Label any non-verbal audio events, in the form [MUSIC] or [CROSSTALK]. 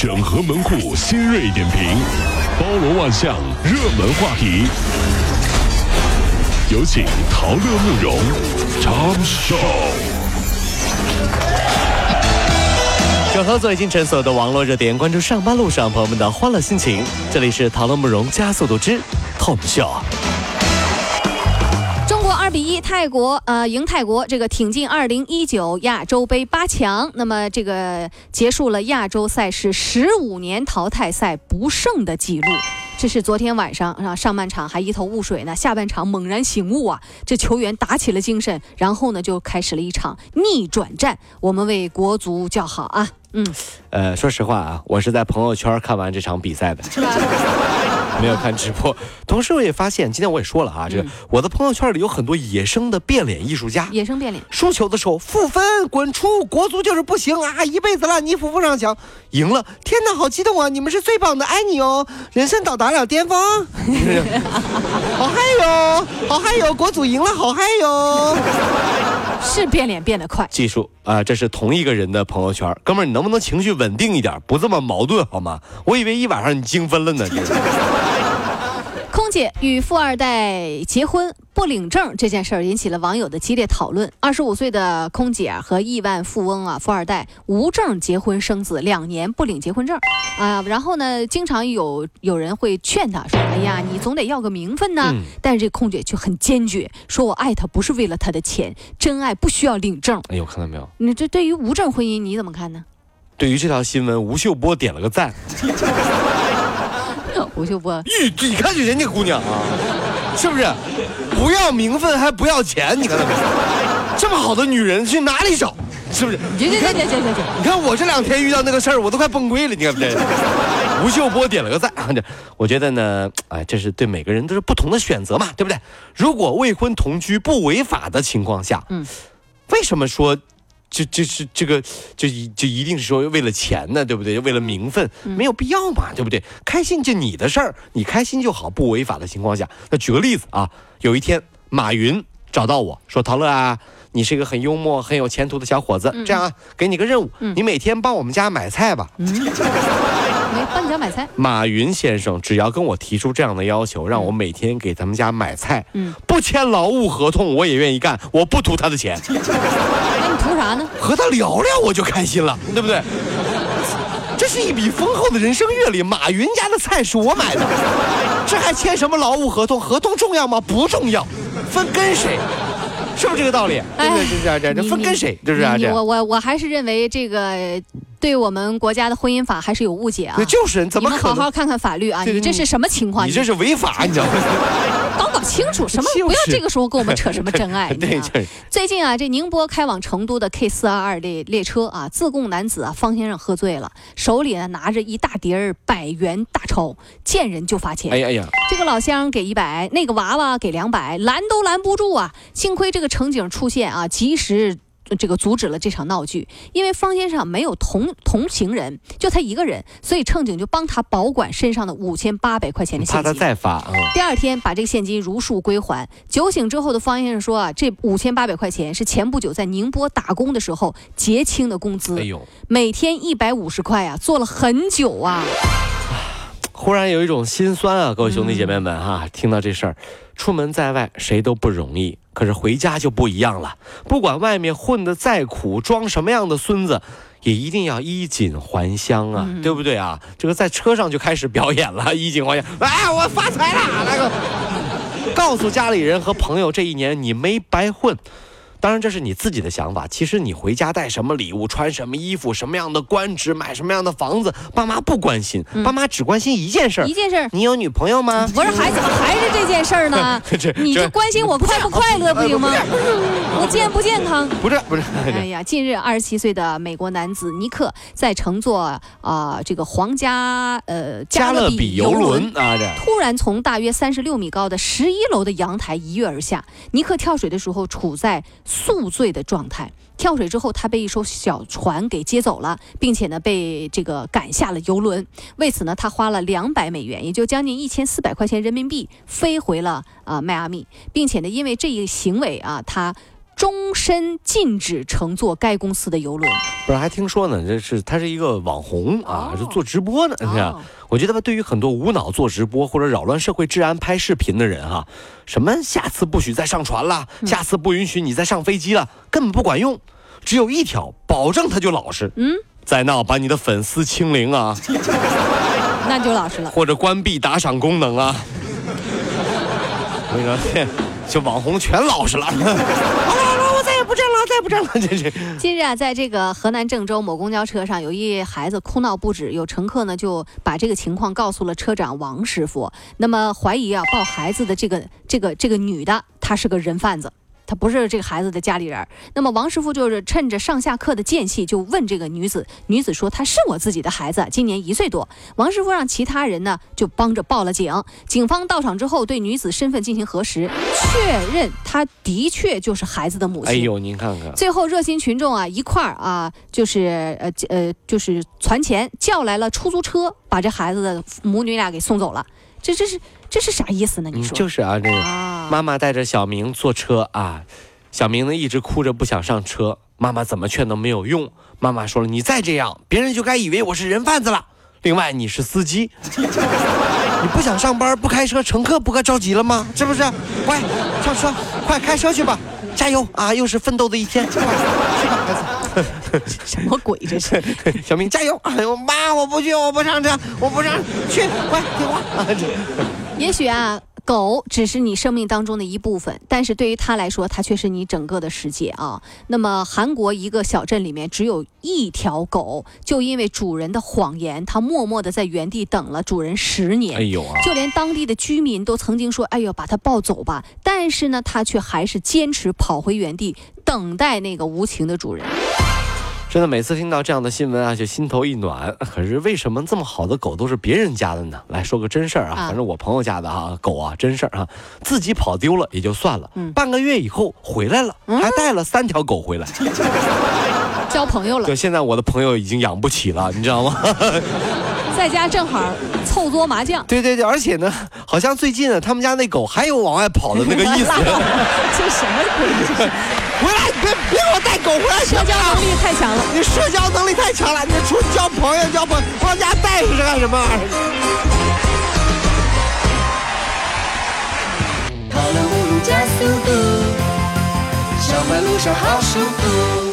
整合门户新锐点评，包罗万象，热门话题。有请陶乐慕容长寿。整合最近诊所的网络热点，关注上班路上朋友们的欢乐心情。这里是陶乐慕容加速度之 Tom Show。二比一泰国呃赢泰国，这个挺进二零一九亚洲杯八强。那么这个结束了亚洲赛事十五年淘汰赛不胜的记录。这是昨天晚上啊，上半场还一头雾水呢，下半场猛然醒悟啊，这球员打起了精神，然后呢就开始了一场逆转战。我们为国足叫好啊！嗯，呃，说实话啊，我是在朋友圈看完这场比赛的？[LAUGHS] 没有看直播。同时，我也发现，今天我也说了啊，这个我的朋友圈里有很多野生的变脸艺术家，野生变脸。输球的时候负分滚出，国足就是不行啊，一辈子烂泥扶不上墙。赢了，天哪，好激动啊！你们是最棒的，爱你哦，人生到达了巅峰。[LAUGHS] 好嗨哟，好嗨哟，国足赢了，好嗨哟。[LAUGHS] 是变脸变得快，技术啊，这是同一个人的朋友圈，哥们儿，你能不能情绪稳定一点，不这么矛盾好吗？我以为一晚上你精分了呢。空姐与富二代结婚不领证这件事儿引起了网友的激烈讨论。二十五岁的空姐和亿万富翁啊，富二代无证结婚生子，两年不领结婚证啊。然后呢，经常有有人会劝他说：“哎呀，你总得要个名分呢。”但是这空姐却很坚决，说我爱他不是为了他的钱，真爱不需要领证。哎呦，看到没有？你这对于无证婚姻你怎么看呢？对于这条新闻，吴秀波点了个赞。[LAUGHS] 吴秀波，咦，你看这人家姑娘啊，是不是？不要名分还不要钱，你看到没？这么好的女人去哪里找？是不是？行行行行行行你看我这两天遇到那个事儿，我都快崩溃了。你看这，吴秀波点了个赞。这，我觉得呢，哎，这是对每个人都是不同的选择嘛，对不对？如果未婚同居不违法的情况下，嗯，为什么说？就就是这个，就一就一定是说为了钱呢，对不对？为了名分，没有必要嘛，对不对？开心就你的事儿，你开心就好，不违法的情况下。那举个例子啊，有一天马云找到我说：“陶乐啊，你是一个很幽默、很有前途的小伙子，这样啊，给你个任务，你每天帮我们家买菜吧。”没帮你家买菜。马云先生只要跟我提出这样的要求，让我每天给咱们家买菜，嗯，不签劳务合同我也愿意干，我不图他的钱。那你图啥呢？和他聊聊我就开心了，对不对？这是一笔丰厚的人生阅历。马云家的菜是我买的，这还签什么劳务合同？合同重要吗？不重要，分跟谁，是不是这个道理？对不对？就是这样，这分跟谁？就是这样。我我我还是认为这个。对我们国家的婚姻法还是有误解啊！就是怎么好好看看法律啊？你这是什么情况？你这是违法，你知道吗？[LAUGHS] 搞搞清楚，什么不要这个时候跟我们扯什么真爱。[LAUGHS] 对，最近啊，这宁波开往成都的 K 四二二列列车啊，自贡男子啊方先生喝醉了，手里呢拿着一大叠儿百元大钞，见人就发钱。哎呀呀！这个老乡给一百，那个娃娃给两百，拦都拦不住啊！幸亏这个乘警出现啊，及时。这个阻止了这场闹剧，因为方先生没有同同行人，就他一个人，所以乘警就帮他保管身上的五千八百块钱的现金。怕他再发。第二天把这个现金如数归还。酒醒之后的方先生说啊，这五千八百块钱是前不久在宁波打工的时候结清的工资。哎呦，每天一百五十块啊，做了很久啊。忽然有一种心酸啊，各位兄弟姐妹们哈，听到这事儿，出门在外谁都不容易。可是回家就不一样了，不管外面混得再苦，装什么样的孙子，也一定要衣锦还乡啊，对不对啊？这个在车上就开始表演了，[LAUGHS] 衣锦还乡，哎，我发财了，那个，告诉家里人和朋友，这一年你没白混。当然，这是你自己的想法。其实你回家带什么礼物、穿什么衣服、什么样的官职、买什么样的房子，爸妈不关心。爸妈只关心一件事儿：一件事儿，你有女朋友吗？不是，还怎么还是这件事儿呢？[LAUGHS] 你就关心我快不快乐不行吗？我健不健康？不是不是。哎呀，近日二十七岁的美国男子尼克在乘坐啊这个皇家呃加勒比游轮啊，突然从大约三十六米高的十一楼的阳台一跃而下。尼克跳水的时候处在。宿醉的状态，跳水之后，他被一艘小船给接走了，并且呢，被这个赶下了游轮。为此呢，他花了两百美元，也就将近一千四百块钱人民币，飞回了啊迈阿密，并且呢，因为这一行为啊，他终身禁止乘坐该公司的游轮。不是，还听说呢，这是他是一个网红啊，是做直播的。你看，我觉得吧，对于很多无脑做直播或者扰乱社会治安拍视频的人哈，什么下次不许再上船了，下次不允许你再上飞机了，根本不管用。只有一条，保证他就老实。嗯，再闹把你的粉丝清零啊，[LAUGHS] 那就老实了。或者关闭打赏功能啊。[LAUGHS] 我跟你说，这网红全老实了。[LAUGHS] 不挣了，再也不挣了。这是。[LAUGHS] 近日啊，在这个河南郑州某公交车上，有一孩子哭闹不止，有乘客呢就把这个情况告诉了车长王师傅。那么怀疑啊，抱孩子的这个这个这个女的，她是个人贩子。他不是这个孩子的家里人，那么王师傅就是趁着上下课的间隙，就问这个女子，女子说她是我自己的孩子，今年一岁多。王师傅让其他人呢就帮着报了警，警方到场之后对女子身份进行核实，确认她的确就是孩子的母亲。哎呦，您看看，最后热心群众啊一块儿啊就是呃呃就是攒钱叫来了出租车，把这孩子的母女俩给送走了。这这是这是啥意思呢？你说就是啊，这个妈妈带着小明坐车啊，小明呢一直哭着不想上车，妈妈怎么劝都没有用。妈妈说了：“你再这样，别人就该以为我是人贩子了。另外，你是司机，[LAUGHS] 你不想上班不开车，乘客不该着急了吗？是不是？快上车，快开车去吧，加油啊！又是奋斗的一天，去吧，孩子。” [LAUGHS] 什么鬼？这是 [LAUGHS] 小明加油！[LAUGHS] 哎呦妈，我不去，我不上车，我不上去，快听话。也许啊，狗只是你生命当中的一部分，但是对于它来说，它却是你整个的世界啊。那么，韩国一个小镇里面只有一条狗，就因为主人的谎言，它默默的在原地等了主人十年。哎呦啊！就连当地的居民都曾经说：“哎呦，把它抱走吧。”但是呢，它却还是坚持跑回原地，等待那个无情的主人。真的每次听到这样的新闻啊，就心头一暖。[LAUGHS] 可是为什么这么好的狗都是别人家的呢？来说个真事儿啊，反正我朋友家的哈狗啊，真事儿啊，自己跑丢了也就算了，半个月以后回来了，还带了三条狗回来，[LAUGHS] 交朋友了。就现在我的朋友已经养不起了，你知道吗？[LAUGHS] 在家正好凑桌麻将。对对对，而且呢，好像最近啊，他们家那狗还有往外跑的那个意思。这什么鬼？回来，别别给我带狗回来！社交能力太强了，你社交能力太强了，你出去交朋友交朋友，往家带是干什么？跑了五路加速度，上班路上好舒服。